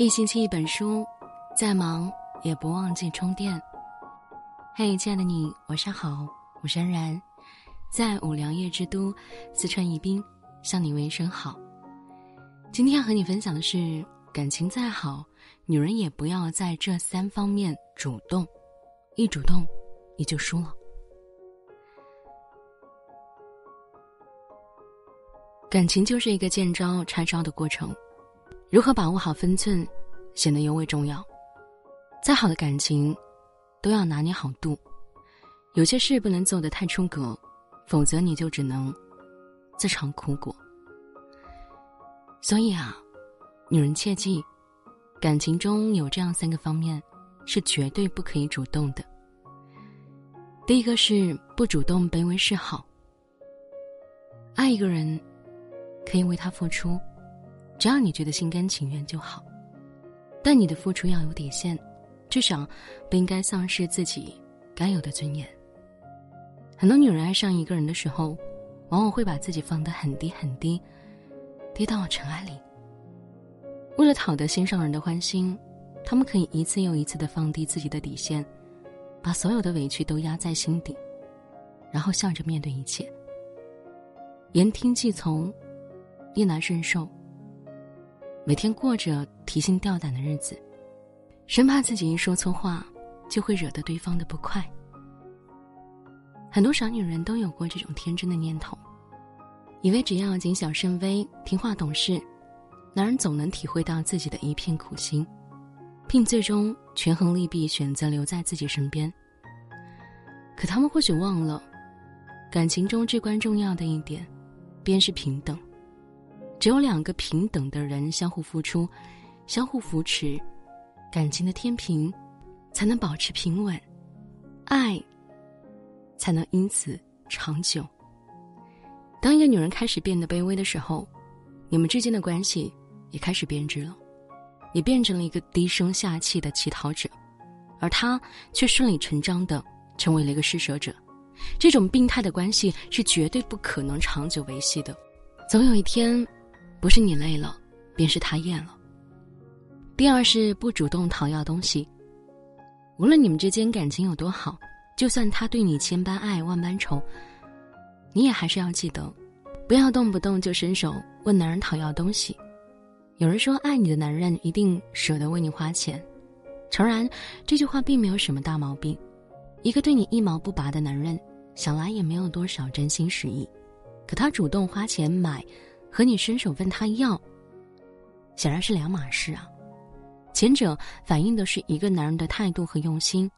一星期一本书，再忙也不忘记充电。嘿，亲爱的你，晚上好，我是安然，在五粮液之都四川宜宾向你问一声好。今天要和你分享的是，感情再好，女人也不要在这三方面主动，一主动你就输了。感情就是一个见招拆招的过程。如何把握好分寸，显得尤为重要。再好的感情，都要拿捏好度。有些事不能做得太出格，否则你就只能自尝苦果。所以啊，女人切记，感情中有这样三个方面，是绝对不可以主动的。第一个是不主动卑微示好。爱一个人，可以为他付出。只要你觉得心甘情愿就好，但你的付出要有底线，至少不应该丧失自己该有的尊严。很多女人爱上一个人的时候，往往会把自己放得很低很低，低到尘埃里。为了讨得心上人的欢心，他们可以一次又一次的放低自己的底线，把所有的委屈都压在心底，然后笑着面对一切，言听计从，逆来顺受。每天过着提心吊胆的日子，生怕自己一说错话，就会惹得对方的不快。很多傻女人都有过这种天真的念头，以为只要谨小慎微、听话懂事，男人总能体会到自己的一片苦心，并最终权衡利弊，选择留在自己身边。可他们或许忘了，感情中至关重要的一点，便是平等。只有两个平等的人相互付出、相互扶持，感情的天平才能保持平稳，爱才能因此长久。当一个女人开始变得卑微的时候，你们之间的关系也开始变质了，你变成了一个低声下气的乞讨者，而他却顺理成章的成为了一个施舍者。这种病态的关系是绝对不可能长久维系的，总有一天。不是你累了，便是他厌了。第二是不主动讨要东西。无论你们之间感情有多好，就算他对你千般爱万般宠，你也还是要记得，不要动不动就伸手问男人讨要东西。有人说，爱你的男人一定舍得为你花钱。诚然，这句话并没有什么大毛病。一个对你一毛不拔的男人，想来也没有多少真心实意。可他主动花钱买。和你伸手问他要，显然是两码事啊。前者反映的是一个男人的态度和用心，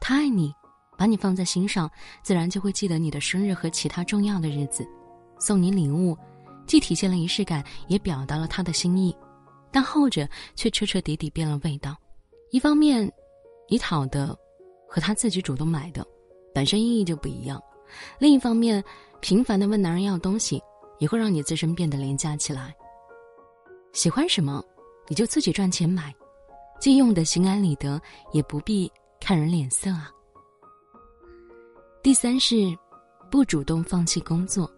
他爱你，把你放在心上，自然就会记得你的生日和其他重要的日子，送你礼物，既体现了仪式感，也表达了他的心意。但后者却彻彻底底变了味道。一方面，你讨的和他自己主动买的，本身意义就不一样；另一方面，频繁的问男人要东西。也会让你自身变得廉价起来。喜欢什么，你就自己赚钱买，既用的心安理得，也不必看人脸色啊。第三是，不主动放弃工作。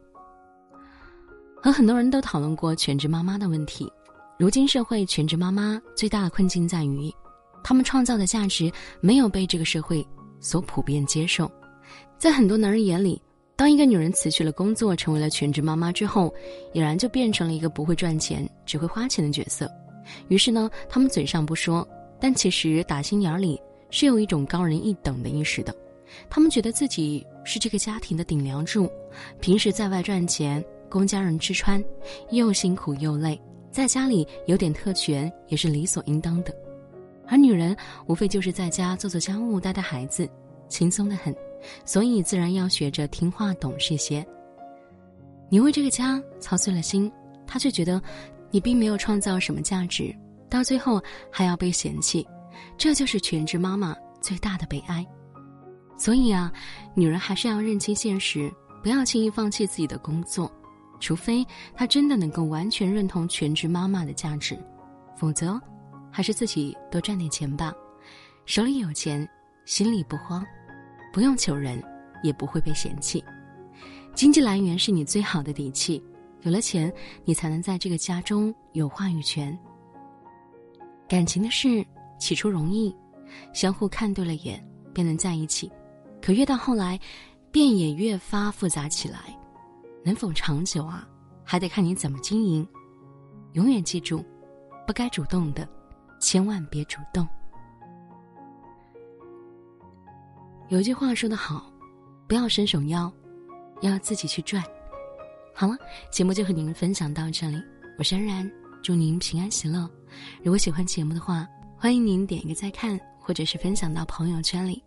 和很多人都讨论过全职妈妈的问题。如今社会，全职妈妈最大的困境在于，他们创造的价值没有被这个社会所普遍接受，在很多男人眼里。当一个女人辞去了工作，成为了全职妈妈之后，俨然就变成了一个不会赚钱、只会花钱的角色。于是呢，他们嘴上不说，但其实打心眼里是有一种高人一等的意识的。他们觉得自己是这个家庭的顶梁柱，平时在外赚钱供家人吃穿，又辛苦又累，在家里有点特权也是理所应当的。而女人无非就是在家做做家务、带带孩子，轻松的很。所以自然要学着听话懂事些。你为这个家操碎了心，他却觉得你并没有创造什么价值，到最后还要被嫌弃，这就是全职妈妈最大的悲哀。所以啊，女人还是要认清现实，不要轻易放弃自己的工作，除非她真的能够完全认同全职妈妈的价值，否则，还是自己多赚点钱吧，手里有钱，心里不慌。不用求人，也不会被嫌弃。经济来源是你最好的底气，有了钱，你才能在这个家中有话语权。感情的事起初容易，相互看对了眼便能在一起，可越到后来，便也越发复杂起来。能否长久啊，还得看你怎么经营。永远记住，不该主动的，千万别主动。有一句话说得好，不要伸手要，要自己去赚。好了，节目就和您分享到这里，我是安然，祝您平安喜乐。如果喜欢节目的话，欢迎您点一个再看，或者是分享到朋友圈里。